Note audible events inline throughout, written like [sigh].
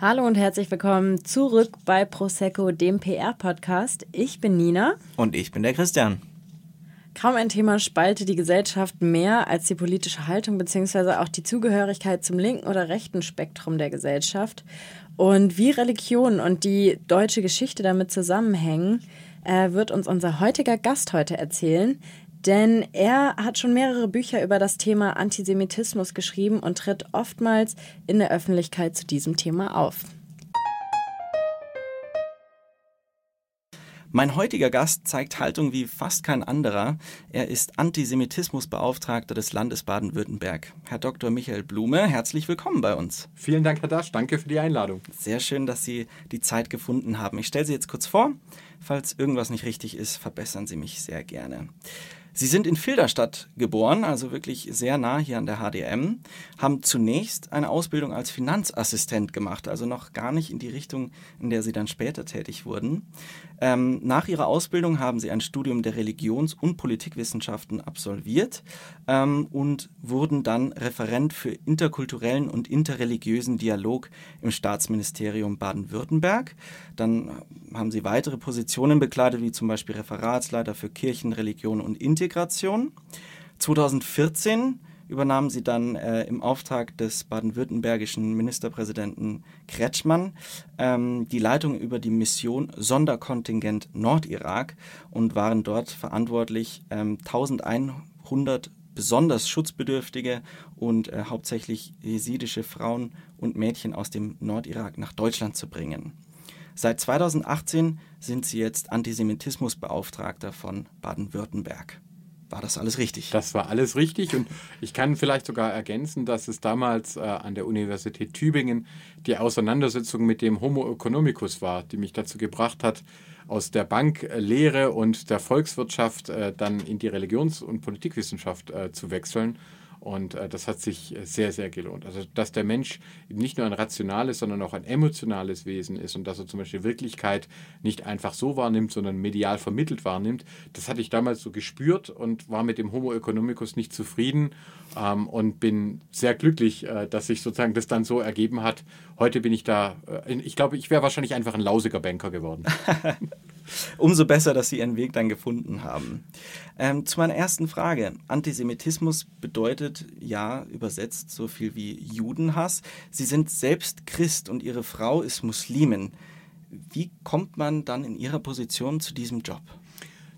Hallo und herzlich willkommen zurück bei Prosecco, dem PR-Podcast. Ich bin Nina. Und ich bin der Christian. Kaum ein Thema spaltet die Gesellschaft mehr als die politische Haltung bzw. auch die Zugehörigkeit zum linken oder rechten Spektrum der Gesellschaft. Und wie Religion und die deutsche Geschichte damit zusammenhängen, äh, wird uns unser heutiger Gast heute erzählen. Denn er hat schon mehrere Bücher über das Thema Antisemitismus geschrieben und tritt oftmals in der Öffentlichkeit zu diesem Thema auf. Mein heutiger Gast zeigt Haltung wie fast kein anderer. Er ist Antisemitismusbeauftragter des Landes Baden-Württemberg. Herr Dr. Michael Blume, herzlich willkommen bei uns. Vielen Dank, Herr Dasch. Danke für die Einladung. Sehr schön, dass Sie die Zeit gefunden haben. Ich stelle Sie jetzt kurz vor. Falls irgendwas nicht richtig ist, verbessern Sie mich sehr gerne. Sie sind in Filderstadt geboren, also wirklich sehr nah hier an der HDM, haben zunächst eine Ausbildung als Finanzassistent gemacht, also noch gar nicht in die Richtung, in der Sie dann später tätig wurden. Ähm, nach Ihrer Ausbildung haben Sie ein Studium der Religions- und Politikwissenschaften absolviert ähm, und wurden dann Referent für interkulturellen und interreligiösen Dialog im Staatsministerium Baden-Württemberg. Dann haben Sie weitere Positionen bekleidet, wie zum Beispiel Referatsleiter für Kirchen, Religion und Integration. Integration. 2014 übernahmen sie dann äh, im Auftrag des baden-württembergischen Ministerpräsidenten Kretschmann ähm, die Leitung über die Mission Sonderkontingent Nordirak und waren dort verantwortlich, ähm, 1100 besonders schutzbedürftige und äh, hauptsächlich jesidische Frauen und Mädchen aus dem Nordirak nach Deutschland zu bringen. Seit 2018 sind sie jetzt Antisemitismusbeauftragter von Baden-Württemberg. War das alles richtig? Das war alles richtig und ich kann vielleicht sogar ergänzen, dass es damals äh, an der Universität Tübingen die Auseinandersetzung mit dem Homo economicus war, die mich dazu gebracht hat, aus der Banklehre und der Volkswirtschaft äh, dann in die Religions- und Politikwissenschaft äh, zu wechseln und äh, das hat sich äh, sehr, sehr gelohnt. Also, dass der Mensch nicht nur ein rationales, sondern auch ein emotionales Wesen ist und dass er zum Beispiel Wirklichkeit nicht einfach so wahrnimmt, sondern medial vermittelt wahrnimmt, das hatte ich damals so gespürt und war mit dem Homo economicus nicht zufrieden ähm, und bin sehr glücklich, äh, dass sich sozusagen das dann so ergeben hat. Heute bin ich da, äh, ich glaube, ich wäre wahrscheinlich einfach ein lausiger Banker geworden. [laughs] Umso besser, dass Sie Ihren Weg dann gefunden haben. Ähm, zu meiner ersten Frage. Antisemitismus bedeutet ja übersetzt so viel wie Judenhass. Sie sind selbst Christ und Ihre Frau ist Muslimin. Wie kommt man dann in Ihrer Position zu diesem Job?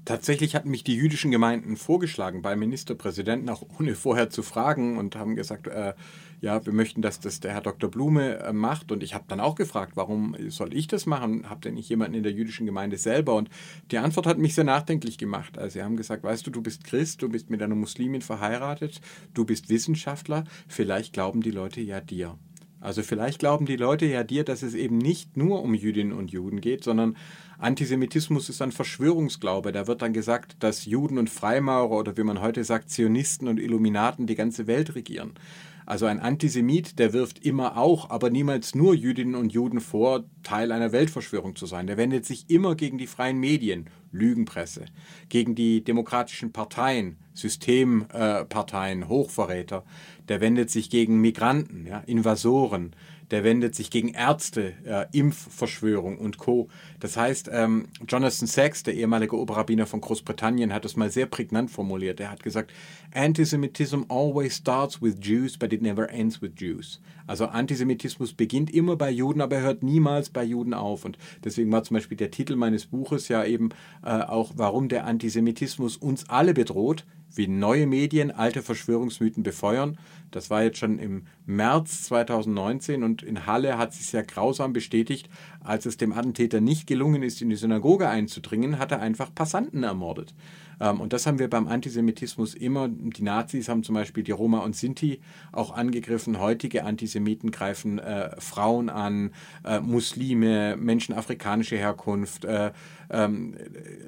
Tatsächlich hatten mich die jüdischen Gemeinden vorgeschlagen beim Ministerpräsidenten, auch ohne vorher zu fragen, und haben gesagt, äh, ja, wir möchten, dass das der Herr Dr. Blume äh, macht. Und ich habe dann auch gefragt, warum soll ich das machen? Habt ihr nicht jemanden in der jüdischen Gemeinde selber? Und die Antwort hat mich sehr nachdenklich gemacht. Also sie haben gesagt, weißt du, du bist Christ, du bist mit einer Muslimin verheiratet, du bist Wissenschaftler, vielleicht glauben die Leute ja dir. Also vielleicht glauben die Leute ja dir, dass es eben nicht nur um Jüdinnen und Juden geht, sondern Antisemitismus ist ein Verschwörungsglaube. Da wird dann gesagt, dass Juden und Freimaurer oder wie man heute sagt, Zionisten und Illuminaten die ganze Welt regieren. Also ein Antisemit, der wirft immer auch, aber niemals nur Jüdinnen und Juden vor, Teil einer Weltverschwörung zu sein. Der wendet sich immer gegen die freien Medien, Lügenpresse, gegen die demokratischen Parteien, Systemparteien, äh, Hochverräter. Der wendet sich gegen Migranten, ja, Invasoren der wendet sich gegen Ärzte, äh, Impfverschwörung und Co. Das heißt, ähm, Jonathan Sachs, der ehemalige Oberrabbiner von Großbritannien, hat das mal sehr prägnant formuliert. Er hat gesagt, Antisemitism always starts with Jews, but it never ends with Jews. Also Antisemitismus beginnt immer bei Juden, aber er hört niemals bei Juden auf. Und deswegen war zum Beispiel der Titel meines Buches ja eben äh, auch, warum der Antisemitismus uns alle bedroht, wie neue Medien alte Verschwörungsmythen befeuern. Das war jetzt schon im März 2019 und in Halle hat sich ja grausam bestätigt, als es dem Attentäter nicht gelungen ist, in die Synagoge einzudringen, hat er einfach Passanten ermordet. Ähm, und das haben wir beim Antisemitismus immer. Die Nazis haben zum Beispiel die Roma und Sinti auch angegriffen. Heutige Antisemiten greifen äh, Frauen an, äh, Muslime, Menschen afrikanischer Herkunft, äh, ähm,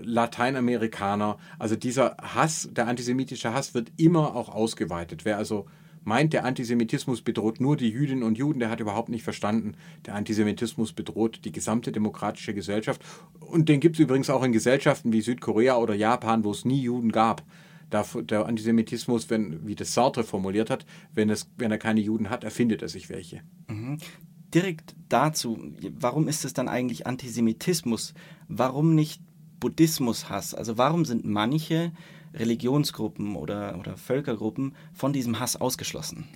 Lateinamerikaner. Also dieser Hass, der antisemitische Hass wird immer auch ausgeweitet. Wer also meint, der Antisemitismus bedroht nur die Jüdinnen und Juden, der hat überhaupt nicht verstanden, der Antisemitismus bedroht die gesamte demokratische Gesellschaft. Und den gibt es übrigens auch in Gesellschaften wie Südkorea oder Japan, wo es nie Juden gab. Der Antisemitismus, wenn, wie das Sartre formuliert hat, wenn, es, wenn er keine Juden hat, erfindet er sich welche. Mhm. direkt dazu, warum ist es dann eigentlich Antisemitismus? Warum nicht Buddhismushass? Also warum sind manche Religionsgruppen oder, oder Völkergruppen von diesem Hass ausgeschlossen?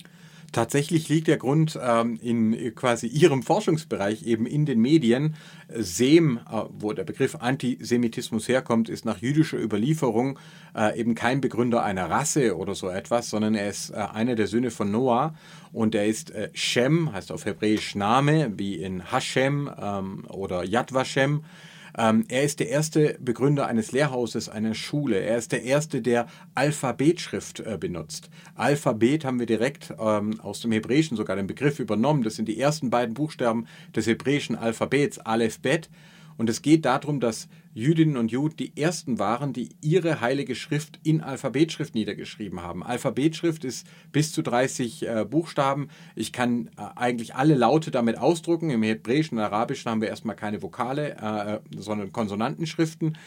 Tatsächlich liegt der Grund ähm, in quasi Ihrem Forschungsbereich eben in den Medien. Sem, äh, wo der Begriff Antisemitismus herkommt, ist nach jüdischer Überlieferung äh, eben kein Begründer einer Rasse oder so etwas, sondern er ist äh, einer der Söhne von Noah und er ist äh, Shem, heißt auf Hebräisch Name, wie in Hashem ähm, oder Yad Vashem. Ähm, er ist der erste Begründer eines Lehrhauses, einer Schule. Er ist der erste, der Alphabetschrift äh, benutzt. Alphabet haben wir direkt ähm, aus dem Hebräischen sogar den Begriff übernommen. Das sind die ersten beiden Buchstaben des hebräischen Alphabets, Aleph Bet. Und es geht darum, dass Jüdinnen und Juden die ersten waren, die ihre heilige Schrift in Alphabetschrift niedergeschrieben haben. Alphabetschrift ist bis zu 30 äh, Buchstaben. Ich kann äh, eigentlich alle Laute damit ausdrucken. Im Hebräischen und Arabischen haben wir erstmal keine Vokale, äh, sondern Konsonantenschriften.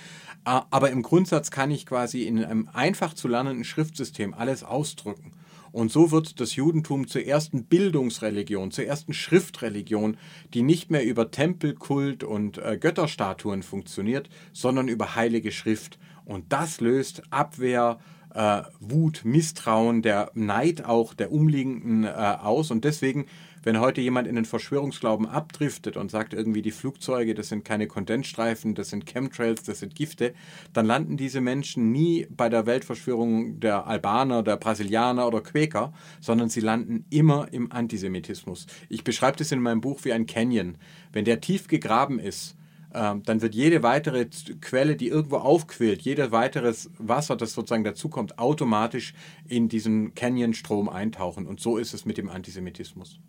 Äh, aber im Grundsatz kann ich quasi in einem einfach zu lernenden Schriftsystem alles ausdrücken. Und so wird das Judentum zur ersten Bildungsreligion, zur ersten Schriftreligion, die nicht mehr über Tempelkult und äh, Götterstatuen funktioniert, sondern über heilige Schrift. Und das löst Abwehr, äh, Wut, Misstrauen, der Neid auch der Umliegenden äh, aus. Und deswegen wenn heute jemand in den Verschwörungsglauben abdriftet und sagt irgendwie, die Flugzeuge, das sind keine Kondensstreifen, das sind Chemtrails, das sind Gifte, dann landen diese Menschen nie bei der Weltverschwörung der Albaner, der Brasilianer oder Quäker, sondern sie landen immer im Antisemitismus. Ich beschreibe das in meinem Buch wie ein Canyon. Wenn der tief gegraben ist, dann wird jede weitere Quelle, die irgendwo aufquillt, jedes weiteres Wasser, das sozusagen dazukommt, automatisch in diesen Canyon-Strom eintauchen. Und so ist es mit dem Antisemitismus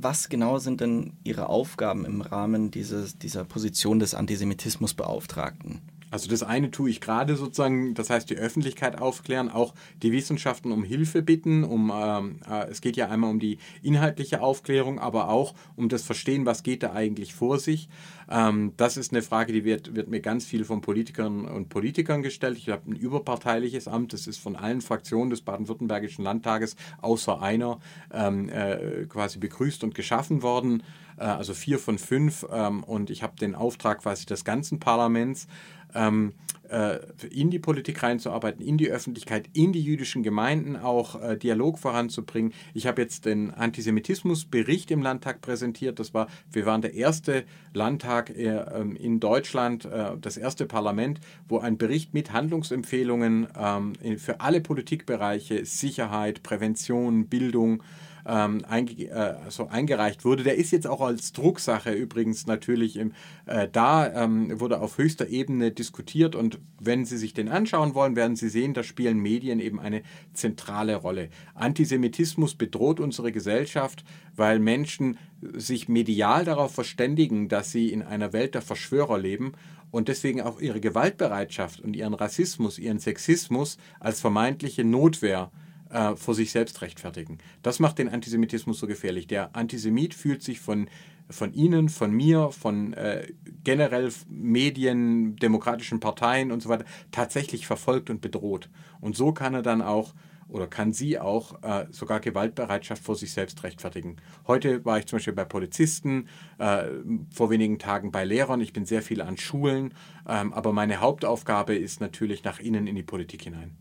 was genau sind denn Ihre Aufgaben im Rahmen dieses, dieser Position des Antisemitismusbeauftragten? Also das eine tue ich gerade sozusagen, das heißt die Öffentlichkeit aufklären, auch die Wissenschaften um Hilfe bitten, um ähm, äh, es geht ja einmal um die inhaltliche Aufklärung, aber auch um das Verstehen, was geht da eigentlich vor sich. Ähm, das ist eine Frage, die wird, wird mir ganz viel von Politikern und Politikern gestellt. Ich habe ein überparteiliches Amt, das ist von allen Fraktionen des baden-württembergischen Landtages außer einer ähm, äh, quasi begrüßt und geschaffen worden äh, also vier von fünf. Ähm, und ich habe den Auftrag quasi des ganzen Parlaments, ähm, äh, in die Politik reinzuarbeiten, in die Öffentlichkeit, in die jüdischen Gemeinden auch äh, Dialog voranzubringen. Ich habe jetzt den Antisemitismusbericht im Landtag präsentiert. Das war, wir waren der erste Landtag äh, ähm, in Deutschland, äh, das erste Parlament, wo ein Bericht mit Handlungsempfehlungen ähm, für alle Politikbereiche, Sicherheit, Prävention, Bildung, ähm, einge äh, so eingereicht wurde. Der ist jetzt auch als Drucksache übrigens natürlich im, äh, da, ähm, wurde auf höchster Ebene diskutiert und wenn Sie sich den anschauen wollen, werden Sie sehen, da spielen Medien eben eine zentrale Rolle. Antisemitismus bedroht unsere Gesellschaft, weil Menschen sich medial darauf verständigen, dass sie in einer Welt der Verschwörer leben und deswegen auch ihre Gewaltbereitschaft und ihren Rassismus, ihren Sexismus als vermeintliche Notwehr äh, vor sich selbst rechtfertigen. Das macht den Antisemitismus so gefährlich. Der Antisemit fühlt sich von, von Ihnen, von mir, von äh, generell Medien, demokratischen Parteien und so weiter tatsächlich verfolgt und bedroht. Und so kann er dann auch oder kann sie auch äh, sogar Gewaltbereitschaft vor sich selbst rechtfertigen. Heute war ich zum Beispiel bei Polizisten, äh, vor wenigen Tagen bei Lehrern, ich bin sehr viel an Schulen, ähm, aber meine Hauptaufgabe ist natürlich nach innen in die Politik hinein.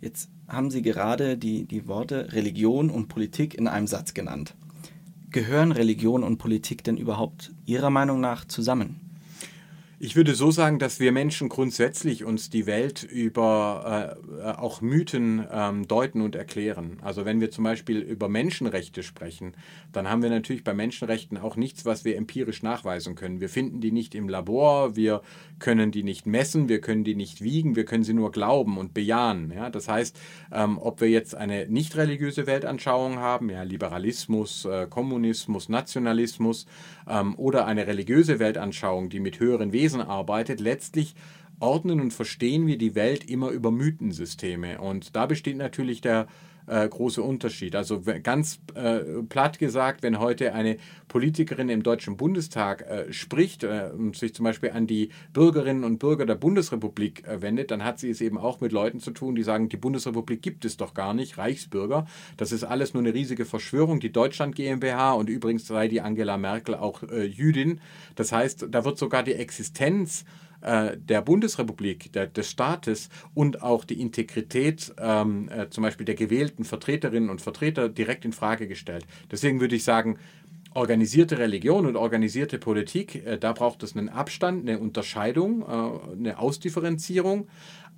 Jetzt haben Sie gerade die, die Worte Religion und Politik in einem Satz genannt. Gehören Religion und Politik denn überhaupt Ihrer Meinung nach zusammen? Ich würde so sagen, dass wir Menschen grundsätzlich uns die Welt über äh, auch Mythen ähm, deuten und erklären. Also wenn wir zum Beispiel über Menschenrechte sprechen, dann haben wir natürlich bei Menschenrechten auch nichts, was wir empirisch nachweisen können. Wir finden die nicht im Labor, wir können die nicht messen, wir können die nicht wiegen, wir können sie nur glauben und bejahen. Ja? Das heißt, ähm, ob wir jetzt eine nicht religiöse Weltanschauung haben, ja, Liberalismus, äh, Kommunismus, Nationalismus ähm, oder eine religiöse Weltanschauung, die mit höheren Wesen arbeitet, letztlich ordnen und verstehen wir die Welt immer über Mythensysteme. Und da besteht natürlich der äh, große Unterschied. Also ganz äh, platt gesagt, wenn heute eine Politikerin im Deutschen Bundestag äh, spricht äh, und sich zum Beispiel an die Bürgerinnen und Bürger der Bundesrepublik äh, wendet, dann hat sie es eben auch mit Leuten zu tun, die sagen, die Bundesrepublik gibt es doch gar nicht, Reichsbürger. Das ist alles nur eine riesige Verschwörung, die Deutschland GmbH und übrigens sei die Angela Merkel auch äh, Jüdin. Das heißt, da wird sogar die Existenz der Bundesrepublik, der, des Staates und auch die Integrität ähm, äh, zum Beispiel der gewählten Vertreterinnen und Vertreter direkt in Frage gestellt. Deswegen würde ich sagen, organisierte Religion und organisierte Politik, äh, da braucht es einen Abstand, eine Unterscheidung, äh, eine Ausdifferenzierung.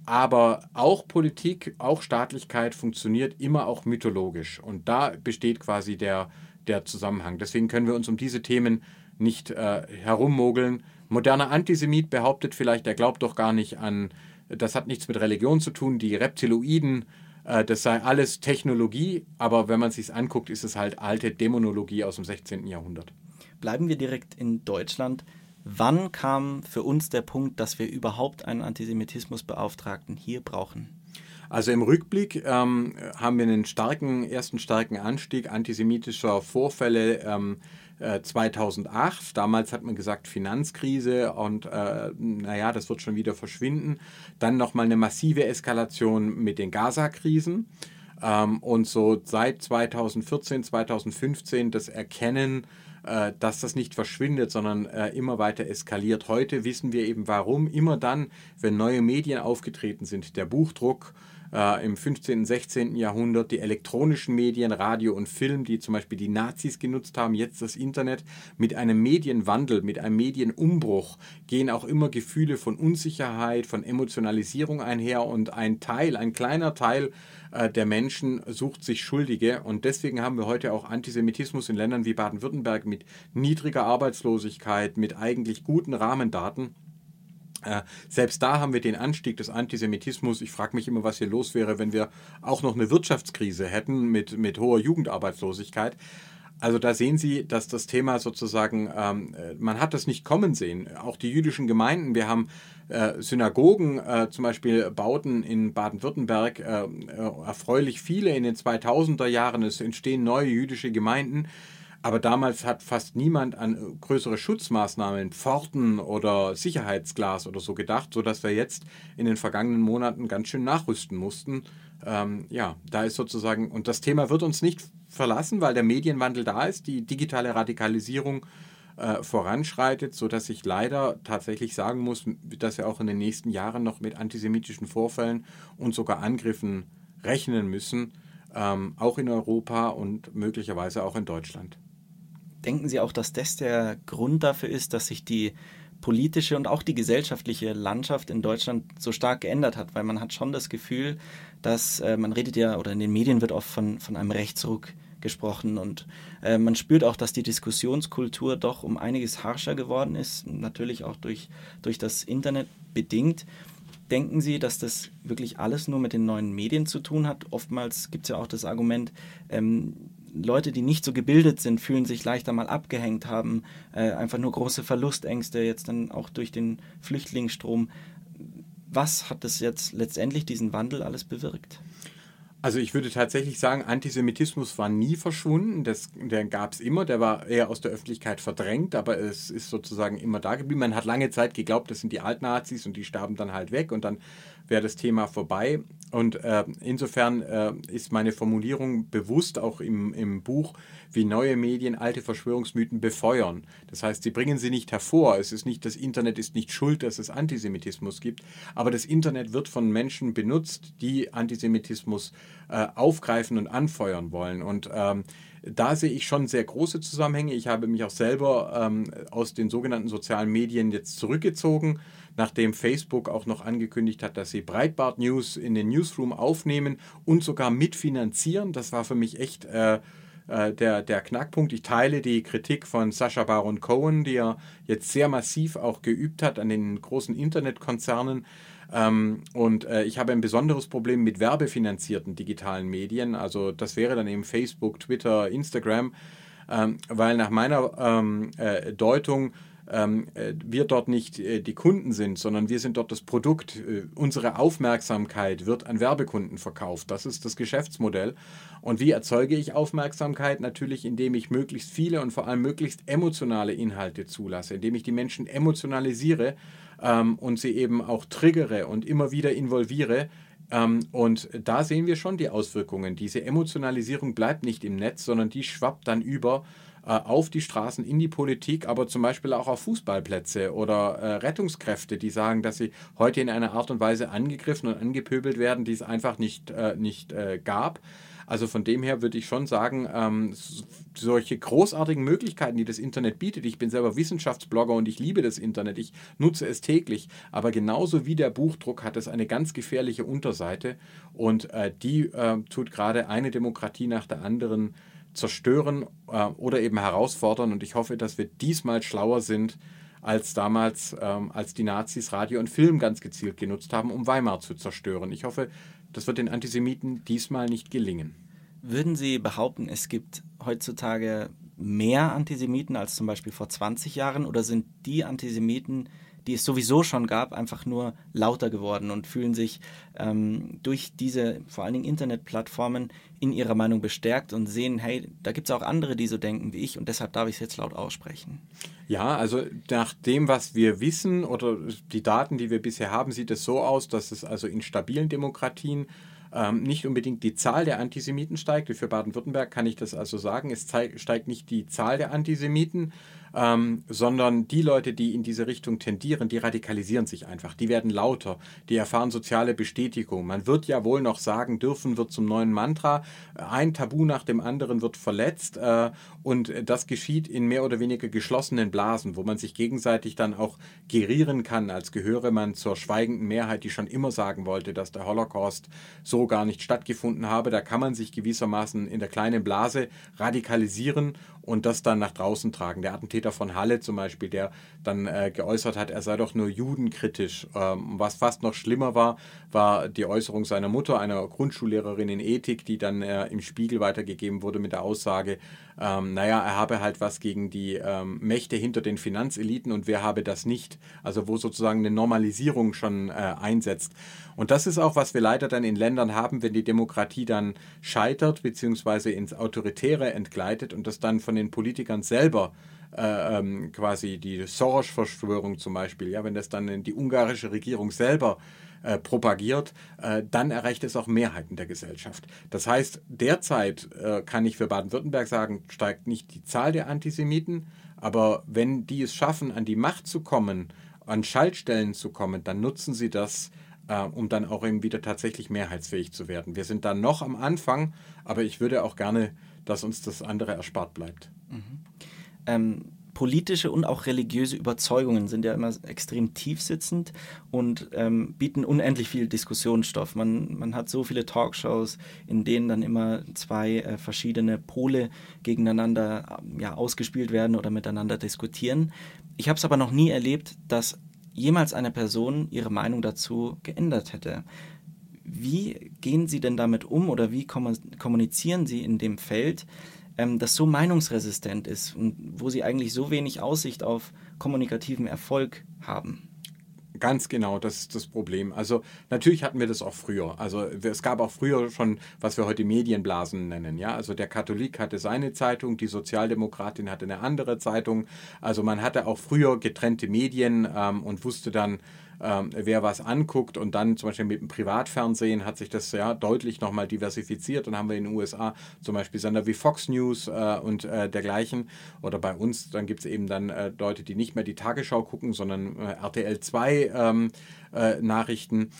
Aber auch Politik, auch Staatlichkeit funktioniert immer auch mythologisch. Und da besteht quasi der, der Zusammenhang. Deswegen können wir uns um diese Themen nicht äh, herummogeln, moderner Antisemit behauptet vielleicht, er glaubt doch gar nicht an, das hat nichts mit Religion zu tun, die Reptiloiden, äh, das sei alles Technologie, aber wenn man es sich anguckt, ist es halt alte Dämonologie aus dem 16. Jahrhundert. Bleiben wir direkt in Deutschland. Wann kam für uns der Punkt, dass wir überhaupt einen Antisemitismusbeauftragten hier brauchen? Also im Rückblick ähm, haben wir einen starken, ersten starken Anstieg antisemitischer Vorfälle ähm, 2008. Äh, Damals hat man gesagt Finanzkrise und äh, naja, das wird schon wieder verschwinden. Dann nochmal eine massive Eskalation mit den Gaza-Krisen. Ähm, und so seit 2014, 2015 das Erkennen, äh, dass das nicht verschwindet, sondern äh, immer weiter eskaliert. Heute wissen wir eben warum. Immer dann, wenn neue Medien aufgetreten sind, der Buchdruck, äh, im 15., 16. Jahrhundert, die elektronischen Medien, Radio und Film, die zum Beispiel die Nazis genutzt haben, jetzt das Internet, mit einem Medienwandel, mit einem Medienumbruch gehen auch immer Gefühle von Unsicherheit, von Emotionalisierung einher und ein Teil, ein kleiner Teil äh, der Menschen sucht sich Schuldige und deswegen haben wir heute auch Antisemitismus in Ländern wie Baden-Württemberg mit niedriger Arbeitslosigkeit, mit eigentlich guten Rahmendaten. Äh, selbst da haben wir den Anstieg des Antisemitismus. Ich frage mich immer, was hier los wäre, wenn wir auch noch eine Wirtschaftskrise hätten mit, mit hoher Jugendarbeitslosigkeit. Also da sehen Sie, dass das Thema sozusagen, ähm, äh, man hat das nicht kommen sehen. Auch die jüdischen Gemeinden, wir haben äh, Synagogen, äh, zum Beispiel Bauten in Baden-Württemberg, äh, äh erfreulich viele in den 2000er Jahren. Es entstehen neue jüdische Gemeinden. Aber damals hat fast niemand an äh, größere Schutzmaßnahmen, Pforten oder Sicherheitsglas oder so gedacht, sodass wir jetzt in den vergangenen Monaten ganz schön nachrüsten mussten. Ähm, ja, da ist sozusagen, und das Thema wird uns nicht verlassen, weil der Medienwandel da ist, die digitale Radikalisierung äh, voranschreitet, sodass ich leider tatsächlich sagen muss, dass wir auch in den nächsten Jahren noch mit antisemitischen Vorfällen und sogar Angriffen rechnen müssen, ähm, auch in Europa und möglicherweise auch in Deutschland. Denken Sie auch, dass das der Grund dafür ist, dass sich die politische und auch die gesellschaftliche Landschaft in Deutschland so stark geändert hat, weil man hat schon das Gefühl, dass äh, man redet ja oder in den Medien wird oft von, von einem Rechtsruck gesprochen und äh, man spürt auch, dass die Diskussionskultur doch um einiges harscher geworden ist, natürlich auch durch, durch das Internet bedingt. Denken Sie, dass das wirklich alles nur mit den neuen Medien zu tun hat? Oftmals gibt es ja auch das Argument, ähm, Leute, die nicht so gebildet sind, fühlen sich leichter mal abgehängt, haben äh, einfach nur große Verlustängste, jetzt dann auch durch den Flüchtlingsstrom. Was hat das jetzt letztendlich diesen Wandel alles bewirkt? Also ich würde tatsächlich sagen, Antisemitismus war nie verschwunden. Das, der gab es immer, der war eher aus der Öffentlichkeit verdrängt, aber es ist sozusagen immer da geblieben. Man hat lange Zeit geglaubt, das sind die Altnazis und die sterben dann halt weg und dann wäre das Thema vorbei. Und äh, insofern äh, ist meine Formulierung bewusst auch im, im Buch, wie neue Medien alte Verschwörungsmythen befeuern. Das heißt, sie bringen sie nicht hervor. Es ist nicht, das Internet ist nicht schuld, dass es Antisemitismus gibt, aber das Internet wird von Menschen benutzt, die Antisemitismus äh, aufgreifen und anfeuern wollen. Und ähm, da sehe ich schon sehr große Zusammenhänge. Ich habe mich auch selber ähm, aus den sogenannten sozialen Medien jetzt zurückgezogen nachdem Facebook auch noch angekündigt hat, dass sie Breitbart News in den Newsroom aufnehmen und sogar mitfinanzieren. Das war für mich echt äh, äh, der, der Knackpunkt. Ich teile die Kritik von Sascha Baron Cohen, die er jetzt sehr massiv auch geübt hat an den großen Internetkonzernen. Ähm, und äh, ich habe ein besonderes Problem mit werbefinanzierten digitalen Medien. Also das wäre dann eben Facebook, Twitter, Instagram, ähm, weil nach meiner ähm, äh, Deutung ähm, äh, wir dort nicht äh, die Kunden sind, sondern wir sind dort das Produkt. Äh, unsere Aufmerksamkeit wird an Werbekunden verkauft. Das ist das Geschäftsmodell. Und wie erzeuge ich Aufmerksamkeit? Natürlich, indem ich möglichst viele und vor allem möglichst emotionale Inhalte zulasse, indem ich die Menschen emotionalisiere ähm, und sie eben auch triggere und immer wieder involviere. Ähm, und da sehen wir schon die Auswirkungen. Diese Emotionalisierung bleibt nicht im Netz, sondern die schwappt dann über äh, auf die Straßen, in die Politik, aber zum Beispiel auch auf Fußballplätze oder äh, Rettungskräfte, die sagen, dass sie heute in einer Art und Weise angegriffen und angepöbelt werden, die es einfach nicht, äh, nicht äh, gab. Also von dem her würde ich schon sagen, ähm, solche großartigen Möglichkeiten, die das Internet bietet. Ich bin selber Wissenschaftsblogger und ich liebe das Internet. Ich nutze es täglich. Aber genauso wie der Buchdruck hat es eine ganz gefährliche Unterseite und äh, die äh, tut gerade eine Demokratie nach der anderen zerstören äh, oder eben herausfordern. Und ich hoffe, dass wir diesmal schlauer sind als damals, ähm, als die Nazis Radio und Film ganz gezielt genutzt haben, um Weimar zu zerstören. Ich hoffe, das wird den Antisemiten diesmal nicht gelingen. Würden Sie behaupten, es gibt heutzutage mehr Antisemiten als zum Beispiel vor 20 Jahren oder sind die Antisemiten, die es sowieso schon gab, einfach nur lauter geworden und fühlen sich ähm, durch diese vor allen Dingen Internetplattformen in ihrer Meinung bestärkt und sehen, hey, da gibt es auch andere, die so denken wie ich und deshalb darf ich es jetzt laut aussprechen. Ja, also nach dem, was wir wissen oder die Daten, die wir bisher haben, sieht es so aus, dass es also in stabilen Demokratien ähm, nicht unbedingt die Zahl der Antisemiten steigt. Für Baden-Württemberg kann ich das also sagen. Es steigt nicht die Zahl der Antisemiten, ähm, sondern die Leute, die in diese Richtung tendieren, die radikalisieren sich einfach. Die werden lauter, die erfahren soziale Bestätigung. Man wird ja wohl noch sagen, dürfen wird zum neuen Mantra. Ein Tabu nach dem anderen wird verletzt äh, und das geschieht in mehr oder weniger geschlossenen Blasen, wo man sich gegenseitig dann auch gerieren kann, als gehöre man zur schweigenden Mehrheit, die schon immer sagen wollte, dass der Holocaust so gar nicht stattgefunden habe. Da kann man sich gewissermaßen in der kleinen Blase radikalisieren und das dann nach draußen tragen. Der Attentäter von Halle zum Beispiel, der dann äh, geäußert hat, er sei doch nur judenkritisch. Ähm, was fast noch schlimmer war, war die Äußerung seiner Mutter, einer Grundschullehrerin in Ethik, die dann äh, im Spiegel weitergegeben wurde mit der Aussage, ähm, naja, er habe halt was gegen die ähm, Mächte hinter den Finanzeliten und wer habe das nicht? Also wo sozusagen eine Normalisierung schon äh, einsetzt. Und das ist auch, was wir leider dann in Ländern haben, wenn die Demokratie dann scheitert, beziehungsweise ins Autoritäre entgleitet und das dann von den Politikern selber ähm, quasi die Soros-Verschwörung zum Beispiel, ja, wenn das dann die ungarische Regierung selber äh, propagiert, äh, dann erreicht es auch Mehrheiten der Gesellschaft. Das heißt, derzeit äh, kann ich für Baden-Württemberg sagen, steigt nicht die Zahl der Antisemiten, aber wenn die es schaffen, an die Macht zu kommen, an Schaltstellen zu kommen, dann nutzen sie das, äh, um dann auch eben wieder tatsächlich mehrheitsfähig zu werden. Wir sind dann noch am Anfang, aber ich würde auch gerne, dass uns das andere erspart bleibt. Mhm. Ähm, politische und auch religiöse Überzeugungen sind ja immer extrem tiefsitzend und ähm, bieten unendlich viel Diskussionsstoff. Man, man hat so viele Talkshows, in denen dann immer zwei äh, verschiedene Pole gegeneinander ja, ausgespielt werden oder miteinander diskutieren. Ich habe es aber noch nie erlebt, dass jemals eine Person ihre Meinung dazu geändert hätte. Wie gehen Sie denn damit um oder wie kommunizieren Sie in dem Feld? Ähm, das so meinungsresistent ist und wo sie eigentlich so wenig Aussicht auf kommunikativen Erfolg haben. Ganz genau, das ist das Problem. Also natürlich hatten wir das auch früher. Also es gab auch früher schon, was wir heute Medienblasen nennen. Ja, also der Katholik hatte seine Zeitung, die Sozialdemokratin hatte eine andere Zeitung. Also man hatte auch früher getrennte Medien ähm, und wusste dann, ähm, wer was anguckt und dann zum Beispiel mit dem Privatfernsehen hat sich das ja deutlich nochmal diversifiziert. Dann haben wir in den USA zum Beispiel Sender wie Fox News äh, und äh, dergleichen. Oder bei uns, dann gibt es eben dann äh, Leute, die nicht mehr die Tagesschau gucken, sondern äh, RTL 2 ähm, äh, Nachrichten.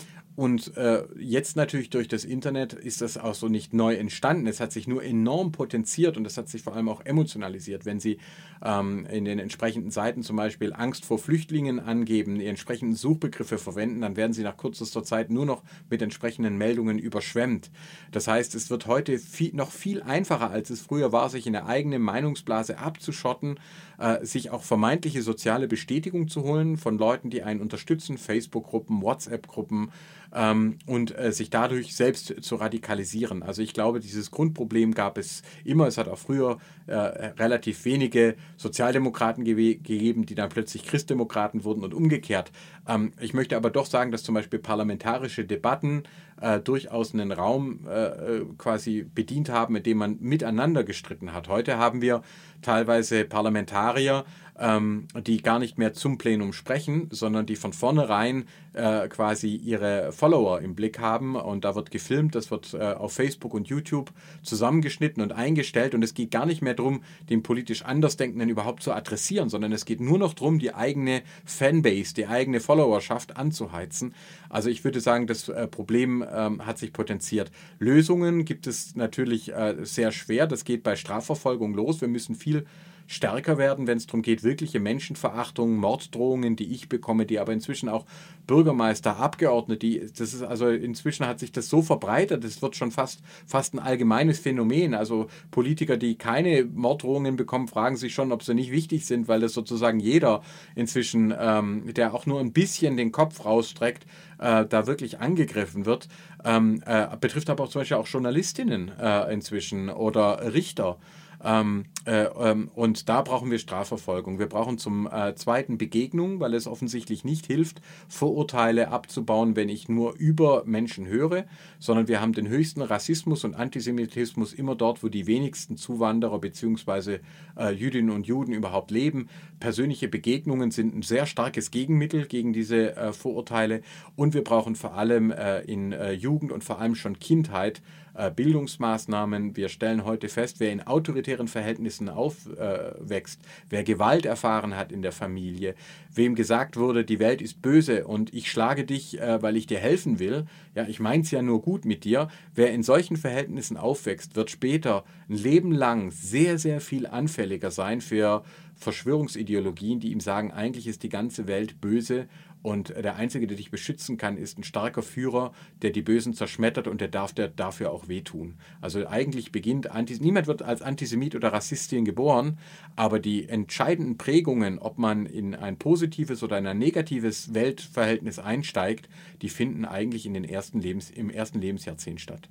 Und äh, jetzt natürlich durch das Internet ist das auch so nicht neu entstanden. Es hat sich nur enorm potenziert und es hat sich vor allem auch emotionalisiert. Wenn Sie ähm, in den entsprechenden Seiten zum Beispiel Angst vor Flüchtlingen angeben, die entsprechenden Suchbegriffe verwenden, dann werden Sie nach kürzester Zeit nur noch mit entsprechenden Meldungen überschwemmt. Das heißt, es wird heute viel, noch viel einfacher, als es früher war, sich in der eigenen Meinungsblase abzuschotten, äh, sich auch vermeintliche soziale Bestätigung zu holen von Leuten, die einen unterstützen, Facebook-Gruppen, WhatsApp-Gruppen, ähm, und äh, sich dadurch selbst zu radikalisieren. Also ich glaube, dieses Grundproblem gab es immer. Es hat auch früher äh, relativ wenige Sozialdemokraten ge gegeben, die dann plötzlich Christdemokraten wurden und umgekehrt. Ähm, ich möchte aber doch sagen, dass zum Beispiel parlamentarische Debatten äh, durchaus einen Raum äh, äh, quasi bedient haben, in dem man miteinander gestritten hat. Heute haben wir teilweise Parlamentarier, ähm, die gar nicht mehr zum Plenum sprechen, sondern die von vornherein äh, quasi ihre Follower im Blick haben und da wird gefilmt, das wird äh, auf Facebook und YouTube zusammengeschnitten und eingestellt und es geht gar nicht mehr darum, den politisch Andersdenkenden überhaupt zu adressieren, sondern es geht nur noch darum, die eigene Fanbase, die eigene Followerschaft anzuheizen. Also ich würde sagen, das äh, Problem ähm, hat sich potenziert. Lösungen gibt es natürlich äh, sehr schwer, das geht bei Strafverfolgung los. Wir müssen viel stärker werden, wenn es darum geht, wirkliche Menschenverachtung, Morddrohungen, die ich bekomme, die aber inzwischen auch Bürgermeister, Abgeordnete, die, das ist also inzwischen hat sich das so verbreitet, das wird schon fast, fast ein allgemeines Phänomen. Also Politiker, die keine Morddrohungen bekommen, fragen sich schon, ob sie nicht wichtig sind, weil das sozusagen jeder inzwischen, ähm, der auch nur ein bisschen den Kopf rausstreckt, äh, da wirklich angegriffen wird. Ähm, äh, betrifft aber auch zum Beispiel auch Journalistinnen äh, inzwischen oder Richter. Ähm, äh, ähm, und da brauchen wir Strafverfolgung. Wir brauchen zum äh, zweiten Begegnung, weil es offensichtlich nicht hilft, Vorurteile abzubauen, wenn ich nur über Menschen höre, sondern wir haben den höchsten Rassismus und Antisemitismus immer dort, wo die wenigsten Zuwanderer bzw. Äh, Jüdinnen und Juden überhaupt leben. Persönliche Begegnungen sind ein sehr starkes Gegenmittel gegen diese Vorurteile und wir brauchen vor allem in Jugend und vor allem schon Kindheit Bildungsmaßnahmen. Wir stellen heute fest, wer in autoritären Verhältnissen aufwächst, wer Gewalt erfahren hat in der Familie, wem gesagt wurde, die Welt ist böse und ich schlage dich, äh, weil ich dir helfen will. Ja, ich meine es ja nur gut mit dir. Wer in solchen Verhältnissen aufwächst, wird später ein Leben lang sehr, sehr viel anfälliger sein für Verschwörungsideologien, die ihm sagen, eigentlich ist die ganze Welt böse und der Einzige, der dich beschützen kann, ist ein starker Führer, der die Bösen zerschmettert und der darf der dafür auch wehtun. Also eigentlich beginnt, Antis niemand wird als Antisemit oder Rassistin geboren, aber die entscheidenden Prägungen, ob man in ein positives oder ein negatives Weltverhältnis einsteigt, die finden eigentlich in den ersten Lebens, im ersten Lebensjahrzehnt statt.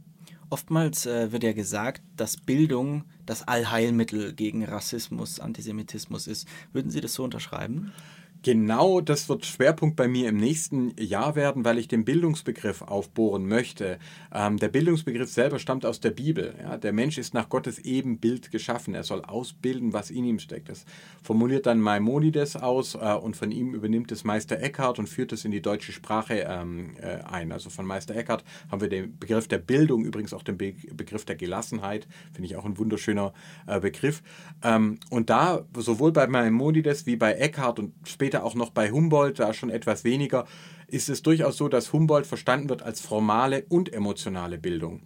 Oftmals äh, wird ja gesagt, dass Bildung das Allheilmittel gegen Rassismus, Antisemitismus ist. Würden Sie das so unterschreiben? Genau das wird Schwerpunkt bei mir im nächsten Jahr werden, weil ich den Bildungsbegriff aufbohren möchte. Ähm, der Bildungsbegriff selber stammt aus der Bibel. Ja? Der Mensch ist nach Gottes Ebenbild geschaffen. Er soll ausbilden, was in ihm steckt. Das formuliert dann Maimonides aus äh, und von ihm übernimmt es Meister Eckhart und führt es in die deutsche Sprache ähm, äh, ein. Also von Meister Eckhart haben wir den Begriff der Bildung, übrigens auch den Be Begriff der Gelassenheit. Finde ich auch ein wunderschöner äh, Begriff. Ähm, und da sowohl bei Maimonides wie bei Eckhart und später später auch noch bei Humboldt, da schon etwas weniger, ist es durchaus so, dass Humboldt verstanden wird als formale und emotionale Bildung.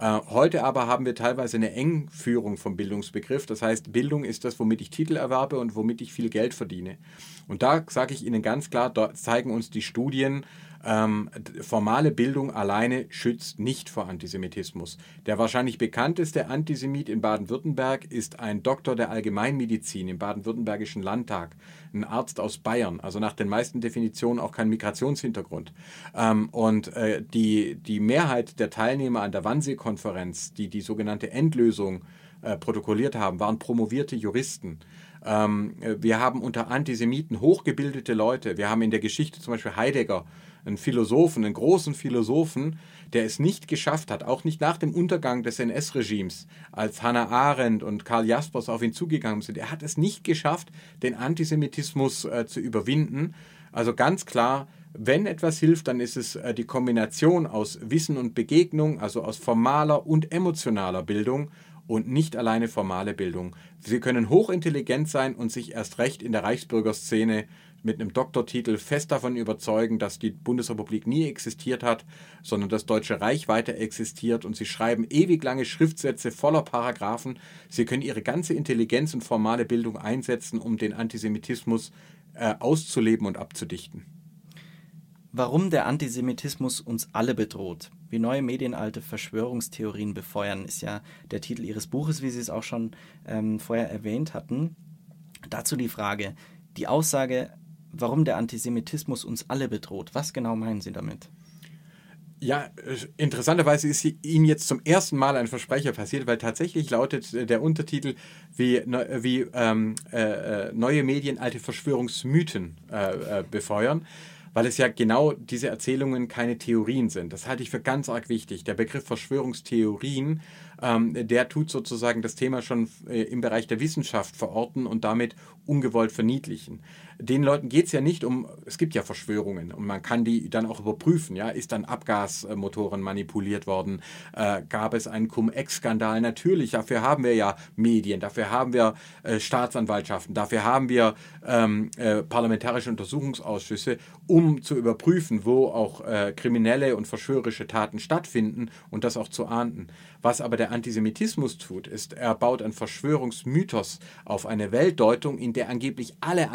Äh, heute aber haben wir teilweise eine Engführung vom Bildungsbegriff. Das heißt, Bildung ist das, womit ich Titel erwerbe und womit ich viel Geld verdiene. Und da sage ich Ihnen ganz klar, da zeigen uns die Studien, ähm, formale Bildung alleine schützt nicht vor Antisemitismus. Der wahrscheinlich bekannteste Antisemit in Baden-Württemberg ist ein Doktor der Allgemeinmedizin im baden-württembergischen Landtag, ein Arzt aus Bayern, also nach den meisten Definitionen auch kein Migrationshintergrund. Ähm, und äh, die, die Mehrheit der Teilnehmer an der Wannsee-Konferenz, die die sogenannte Endlösung äh, protokolliert haben, waren promovierte Juristen. Ähm, wir haben unter Antisemiten hochgebildete Leute. Wir haben in der Geschichte zum Beispiel Heidegger einen Philosophen, einen großen Philosophen, der es nicht geschafft hat, auch nicht nach dem Untergang des NS-Regimes, als Hannah Arendt und Karl Jaspers auf ihn zugegangen sind. Er hat es nicht geschafft, den Antisemitismus äh, zu überwinden. Also ganz klar, wenn etwas hilft, dann ist es äh, die Kombination aus Wissen und Begegnung, also aus formaler und emotionaler Bildung und nicht alleine formale Bildung. Sie können hochintelligent sein und sich erst recht in der Reichsbürgerszene mit einem Doktortitel fest davon überzeugen, dass die Bundesrepublik nie existiert hat, sondern das Deutsche Reich weiter existiert und sie schreiben ewig lange Schriftsätze voller Paragraphen. Sie können ihre ganze Intelligenz und formale Bildung einsetzen, um den Antisemitismus äh, auszuleben und abzudichten. Warum der Antisemitismus uns alle bedroht, wie neue medienalte Verschwörungstheorien befeuern, ist ja der Titel Ihres Buches, wie Sie es auch schon ähm, vorher erwähnt hatten. Dazu die Frage, die Aussage, warum der Antisemitismus uns alle bedroht. Was genau meinen Sie damit? Ja, interessanterweise ist Ihnen jetzt zum ersten Mal ein Versprecher passiert, weil tatsächlich lautet der Untertitel wie, wie ähm, äh, neue Medien alte Verschwörungsmythen äh, äh, befeuern weil es ja genau diese Erzählungen keine Theorien sind. Das halte ich für ganz arg wichtig. Der Begriff Verschwörungstheorien, ähm, der tut sozusagen das Thema schon äh, im Bereich der Wissenschaft verorten und damit ungewollt verniedlichen den Leuten geht es ja nicht um, es gibt ja Verschwörungen und man kann die dann auch überprüfen. Ja? Ist dann Abgasmotoren manipuliert worden? Äh, gab es einen Cum-Ex-Skandal? Natürlich, dafür haben wir ja Medien, dafür haben wir äh, Staatsanwaltschaften, dafür haben wir ähm, äh, parlamentarische Untersuchungsausschüsse, um zu überprüfen, wo auch äh, kriminelle und verschwörerische Taten stattfinden und das auch zu ahnden. Was aber der Antisemitismus tut, ist, er baut einen Verschwörungsmythos auf eine Weltdeutung, in der angeblich alle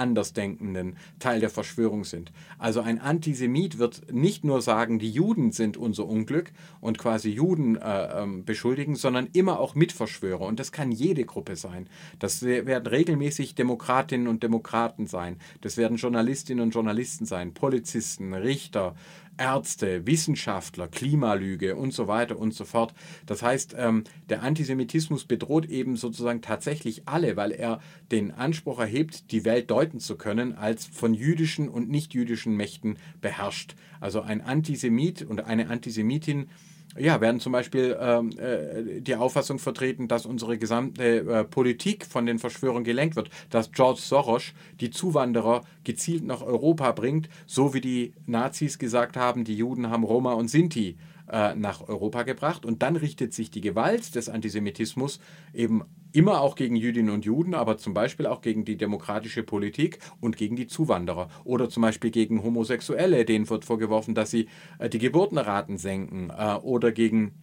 Andersdenkenden Teil der Verschwörung sind. Also ein Antisemit wird nicht nur sagen, die Juden sind unser Unglück und quasi Juden äh, ähm, beschuldigen, sondern immer auch Mitverschwörer. Und das kann jede Gruppe sein. Das werden regelmäßig Demokratinnen und Demokraten sein. Das werden Journalistinnen und Journalisten sein, Polizisten, Richter, Ärzte, Wissenschaftler, Klimalüge und so weiter und so fort. Das heißt, ähm, der Antisemitismus bedroht eben sozusagen tatsächlich alle, weil er den Anspruch erhebt, die Welt deuten zu können, als von jüdischen und nichtjüdischen Mächten beherrscht. Also ein Antisemit und eine Antisemitin ja, werden zum Beispiel ähm, äh, die Auffassung vertreten, dass unsere gesamte äh, Politik von den Verschwörungen gelenkt wird, dass George Soros die Zuwanderer gezielt nach Europa bringt, so wie die Nazis gesagt haben, die Juden haben Roma und Sinti äh, nach Europa gebracht. Und dann richtet sich die Gewalt des Antisemitismus eben immer auch gegen Jüdinnen und Juden, aber zum Beispiel auch gegen die demokratische Politik und gegen die Zuwanderer. Oder zum Beispiel gegen Homosexuelle, denen wird vorgeworfen, dass sie äh, die Geburtenraten senken. Äh, oder gegen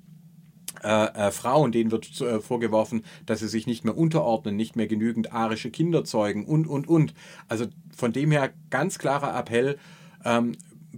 äh, äh, Frauen, denen wird äh, vorgeworfen, dass sie sich nicht mehr unterordnen, nicht mehr genügend arische Kinder zeugen und, und, und. Also von dem her ganz klarer Appell, ähm,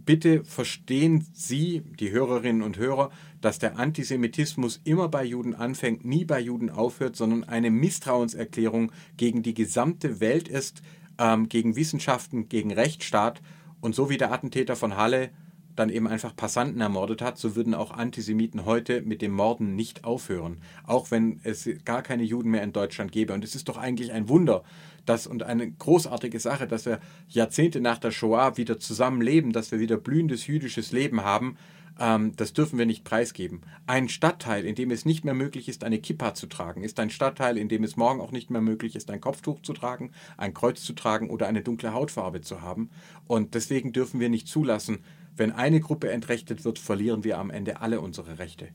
bitte verstehen Sie, die Hörerinnen und Hörer, dass der Antisemitismus immer bei Juden anfängt, nie bei Juden aufhört, sondern eine Misstrauenserklärung gegen die gesamte Welt ist, ähm, gegen Wissenschaften, gegen Rechtsstaat. Und so wie der Attentäter von Halle dann eben einfach Passanten ermordet hat, so würden auch Antisemiten heute mit dem Morden nicht aufhören. Auch wenn es gar keine Juden mehr in Deutschland gäbe. Und es ist doch eigentlich ein Wunder, dass und eine großartige Sache, dass wir Jahrzehnte nach der Shoah wieder zusammenleben, dass wir wieder blühendes jüdisches Leben haben. Ähm, das dürfen wir nicht preisgeben. Ein Stadtteil, in dem es nicht mehr möglich ist, eine Kippa zu tragen, ist ein Stadtteil, in dem es morgen auch nicht mehr möglich ist, ein Kopftuch zu tragen, ein Kreuz zu tragen oder eine dunkle Hautfarbe zu haben. Und deswegen dürfen wir nicht zulassen, wenn eine Gruppe entrechtet wird, verlieren wir am Ende alle unsere Rechte.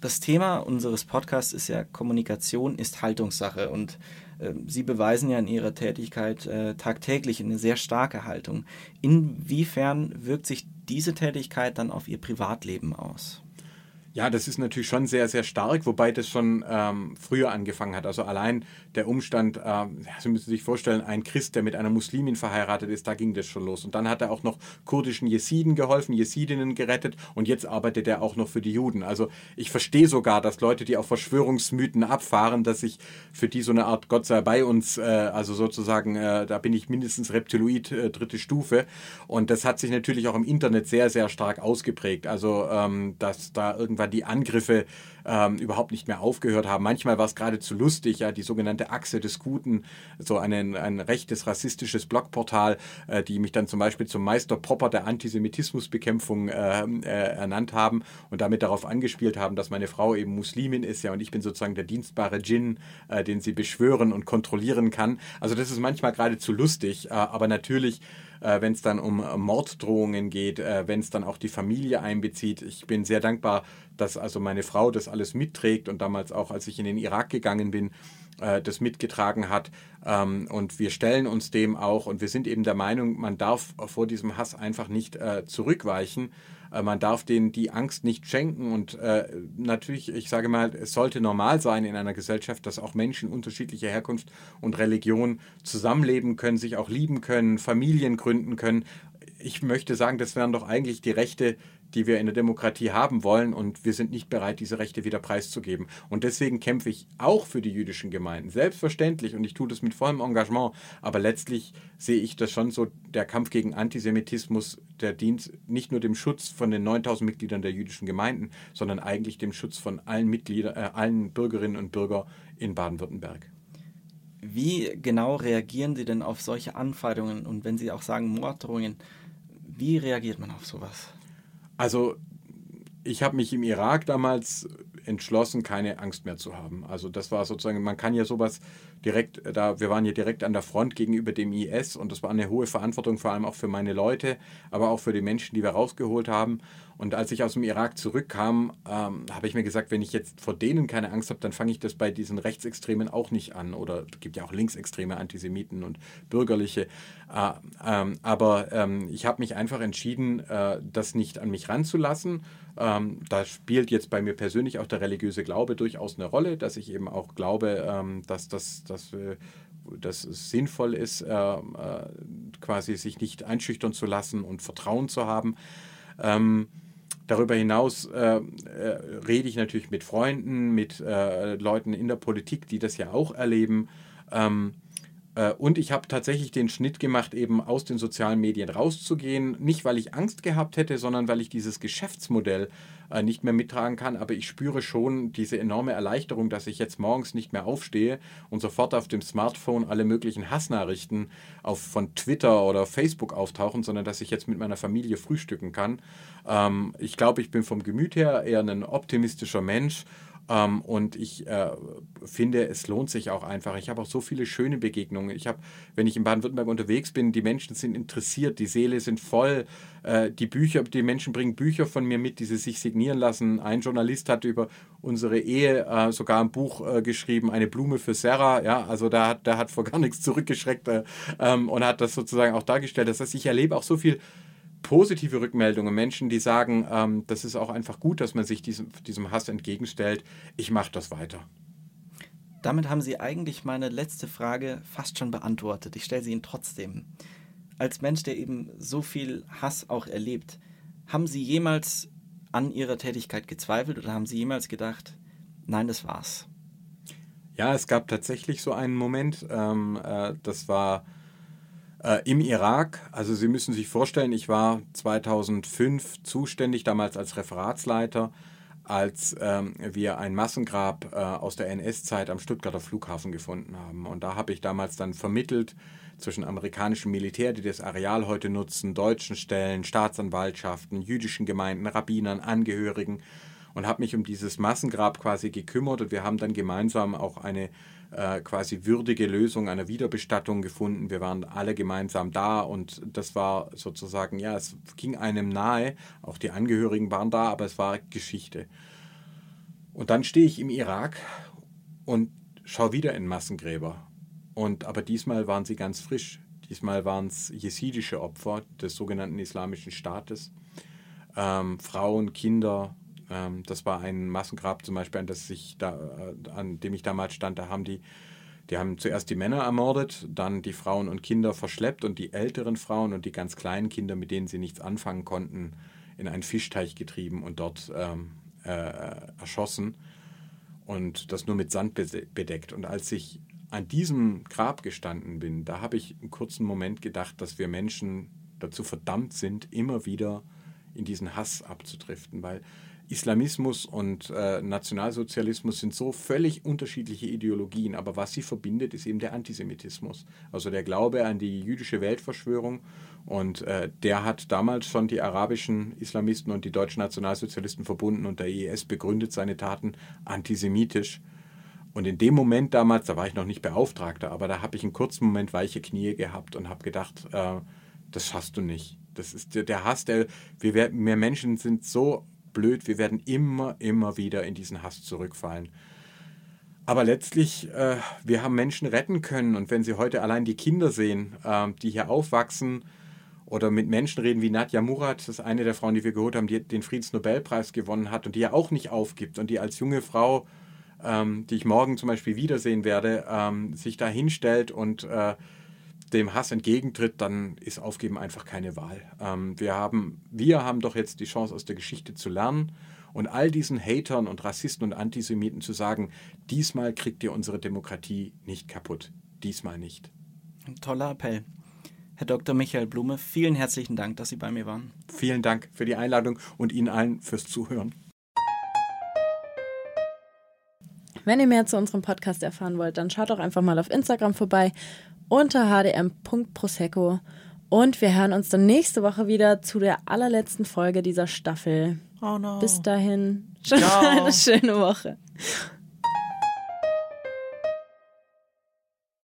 Das Thema unseres Podcasts ist ja Kommunikation ist Haltungssache und äh, Sie beweisen ja in Ihrer Tätigkeit äh, tagtäglich eine sehr starke Haltung. Inwiefern wirkt sich diese Tätigkeit dann auf Ihr Privatleben aus? Ja, das ist natürlich schon sehr, sehr stark, wobei das schon ähm, früher angefangen hat. Also allein der Umstand, äh, Sie müssen sich vorstellen, ein Christ, der mit einer Muslimin verheiratet ist, da ging das schon los. Und dann hat er auch noch kurdischen Jesiden geholfen, Jesidinnen gerettet und jetzt arbeitet er auch noch für die Juden. Also ich verstehe sogar, dass Leute, die auf Verschwörungsmythen abfahren, dass ich für die so eine Art Gott sei bei uns, äh, also sozusagen, äh, da bin ich mindestens Reptiloid äh, dritte Stufe. Und das hat sich natürlich auch im Internet sehr, sehr stark ausgeprägt. Also ähm, dass da irgendwann die Angriffe ähm, überhaupt nicht mehr aufgehört haben. Manchmal war es geradezu lustig, ja, die sogenannte Achse des Guten, so ein, ein rechtes, rassistisches Blogportal, äh, die mich dann zum Beispiel zum Meister Popper der Antisemitismusbekämpfung äh, äh, ernannt haben und damit darauf angespielt haben, dass meine Frau eben Muslimin ist, ja, und ich bin sozusagen der dienstbare Djinn, äh, den sie beschwören und kontrollieren kann. Also das ist manchmal geradezu lustig, äh, aber natürlich äh, wenn es dann um Morddrohungen geht, äh, wenn es dann auch die Familie einbezieht. Ich bin sehr dankbar, dass also meine Frau das alles mitträgt und damals auch, als ich in den Irak gegangen bin, äh, das mitgetragen hat. Ähm, und wir stellen uns dem auch und wir sind eben der Meinung, man darf vor diesem Hass einfach nicht äh, zurückweichen. Äh, man darf denen die Angst nicht schenken und äh, natürlich, ich sage mal, es sollte normal sein in einer Gesellschaft, dass auch Menschen unterschiedlicher Herkunft und Religion zusammenleben können, sich auch lieben können, Familien gründen können. Ich möchte sagen, das wären doch eigentlich die Rechte, die wir in der Demokratie haben wollen und wir sind nicht bereit, diese Rechte wieder preiszugeben. Und deswegen kämpfe ich auch für die jüdischen Gemeinden, selbstverständlich und ich tue das mit vollem Engagement, aber letztlich sehe ich das schon so, der Kampf gegen Antisemitismus, der dient nicht nur dem Schutz von den 9000 Mitgliedern der jüdischen Gemeinden, sondern eigentlich dem Schutz von allen Mitgliedern, äh, allen Bürgerinnen und Bürgern in Baden-Württemberg. Wie genau reagieren Sie denn auf solche Anfeindungen und wenn Sie auch sagen Morddrohungen, wie reagiert man auf sowas? Also ich habe mich im Irak damals entschlossen, keine Angst mehr zu haben. Also das war sozusagen, man kann ja sowas direkt, da wir waren ja direkt an der Front gegenüber dem IS und das war eine hohe Verantwortung, vor allem auch für meine Leute, aber auch für die Menschen, die wir rausgeholt haben. Und als ich aus dem Irak zurückkam, ähm, habe ich mir gesagt, wenn ich jetzt vor denen keine Angst habe, dann fange ich das bei diesen Rechtsextremen auch nicht an. Oder es gibt ja auch linksextreme Antisemiten und bürgerliche. Äh, ähm, aber ähm, ich habe mich einfach entschieden, äh, das nicht an mich ranzulassen. Ähm, da spielt jetzt bei mir persönlich auch der religiöse Glaube durchaus eine Rolle, dass ich eben auch glaube, ähm, dass das dass, äh, dass es sinnvoll ist, äh, äh, quasi sich nicht einschüchtern zu lassen und Vertrauen zu haben. Ähm, Darüber hinaus äh, äh, rede ich natürlich mit Freunden, mit äh, Leuten in der Politik, die das ja auch erleben. Ähm, äh, und ich habe tatsächlich den Schnitt gemacht, eben aus den sozialen Medien rauszugehen. Nicht, weil ich Angst gehabt hätte, sondern weil ich dieses Geschäftsmodell äh, nicht mehr mittragen kann. Aber ich spüre schon diese enorme Erleichterung, dass ich jetzt morgens nicht mehr aufstehe und sofort auf dem Smartphone alle möglichen Hassnachrichten auf, von Twitter oder Facebook auftauchen, sondern dass ich jetzt mit meiner Familie frühstücken kann. Ähm, ich glaube, ich bin vom Gemüt her eher ein optimistischer Mensch ähm, und ich äh, finde, es lohnt sich auch einfach. Ich habe auch so viele schöne Begegnungen. Ich habe, wenn ich in Baden-Württemberg unterwegs bin, die Menschen sind interessiert, die Seele sind voll. Äh, die Bücher, die Menschen bringen Bücher von mir mit, die sie sich signieren lassen. Ein Journalist hat über unsere Ehe äh, sogar ein Buch äh, geschrieben, eine Blume für Sarah. Ja, also da hat, der hat vor gar nichts zurückgeschreckt äh, ähm, und hat das sozusagen auch dargestellt. Das heißt, ich erlebe auch so viel positive Rückmeldungen, Menschen, die sagen, ähm, das ist auch einfach gut, dass man sich diesem, diesem Hass entgegenstellt. Ich mache das weiter. Damit haben Sie eigentlich meine letzte Frage fast schon beantwortet. Ich stelle sie Ihnen trotzdem. Als Mensch, der eben so viel Hass auch erlebt, haben Sie jemals an Ihrer Tätigkeit gezweifelt oder haben Sie jemals gedacht, nein, das war's? Ja, es gab tatsächlich so einen Moment, ähm, äh, das war äh, im Irak. Also Sie müssen sich vorstellen, ich war 2005 zuständig, damals als Referatsleiter, als ähm, wir ein Massengrab äh, aus der NS-Zeit am Stuttgarter Flughafen gefunden haben. Und da habe ich damals dann vermittelt zwischen amerikanischem Militär, die das Areal heute nutzen, deutschen Stellen, Staatsanwaltschaften, jüdischen Gemeinden, Rabbinern, Angehörigen und habe mich um dieses Massengrab quasi gekümmert und wir haben dann gemeinsam auch eine äh, quasi würdige Lösung einer Wiederbestattung gefunden. Wir waren alle gemeinsam da und das war sozusagen, ja, es ging einem nahe. Auch die Angehörigen waren da, aber es war Geschichte. Und dann stehe ich im Irak und schaue wieder in Massengräber. Und aber diesmal waren sie ganz frisch. Diesmal waren es jesidische Opfer des sogenannten Islamischen Staates. Ähm, Frauen, Kinder, ähm, das war ein Massengrab zum Beispiel, an, das ich da, äh, an dem ich damals stand. Da haben die, die haben zuerst die Männer ermordet, dann die Frauen und Kinder verschleppt und die älteren Frauen und die ganz kleinen Kinder, mit denen sie nichts anfangen konnten, in einen Fischteich getrieben und dort ähm, äh, erschossen und das nur mit Sand bedeckt. Und als ich an diesem Grab gestanden bin, da habe ich einen kurzen Moment gedacht, dass wir Menschen dazu verdammt sind, immer wieder in diesen Hass abzudriften, weil Islamismus und äh, Nationalsozialismus sind so völlig unterschiedliche Ideologien, aber was sie verbindet, ist eben der Antisemitismus, also der Glaube an die jüdische Weltverschwörung. Und äh, der hat damals schon die arabischen Islamisten und die deutschen Nationalsozialisten verbunden und der IS begründet seine Taten antisemitisch. Und in dem Moment damals, da war ich noch nicht Beauftragter, aber da habe ich einen kurzen Moment weiche Knie gehabt und habe gedacht, äh, das schaffst du nicht. Das ist der, der Hass, der wir, wir Menschen sind so blöd, wir werden immer, immer wieder in diesen Hass zurückfallen. Aber letztlich, äh, wir haben Menschen retten können. Und wenn Sie heute allein die Kinder sehen, äh, die hier aufwachsen oder mit Menschen reden wie Nadja Murat, das ist eine der Frauen, die wir geholt haben, die den Friedensnobelpreis gewonnen hat und die ja auch nicht aufgibt und die als junge Frau, ähm, die ich morgen zum Beispiel wiedersehen werde, ähm, sich da hinstellt und äh, dem Hass entgegentritt, dann ist Aufgeben einfach keine Wahl. Ähm, wir, haben, wir haben doch jetzt die Chance, aus der Geschichte zu lernen und all diesen Hatern und Rassisten und Antisemiten zu sagen, diesmal kriegt ihr unsere Demokratie nicht kaputt. Diesmal nicht. Ein toller Appell. Herr Dr. Michael Blume, vielen herzlichen Dank, dass Sie bei mir waren. Vielen Dank für die Einladung und Ihnen allen fürs Zuhören. Wenn ihr mehr zu unserem Podcast erfahren wollt, dann schaut doch einfach mal auf Instagram vorbei unter hdm.prosecco. Und wir hören uns dann nächste Woche wieder zu der allerletzten Folge dieser Staffel. Oh no. Bis dahin, schon [laughs] eine schöne Woche.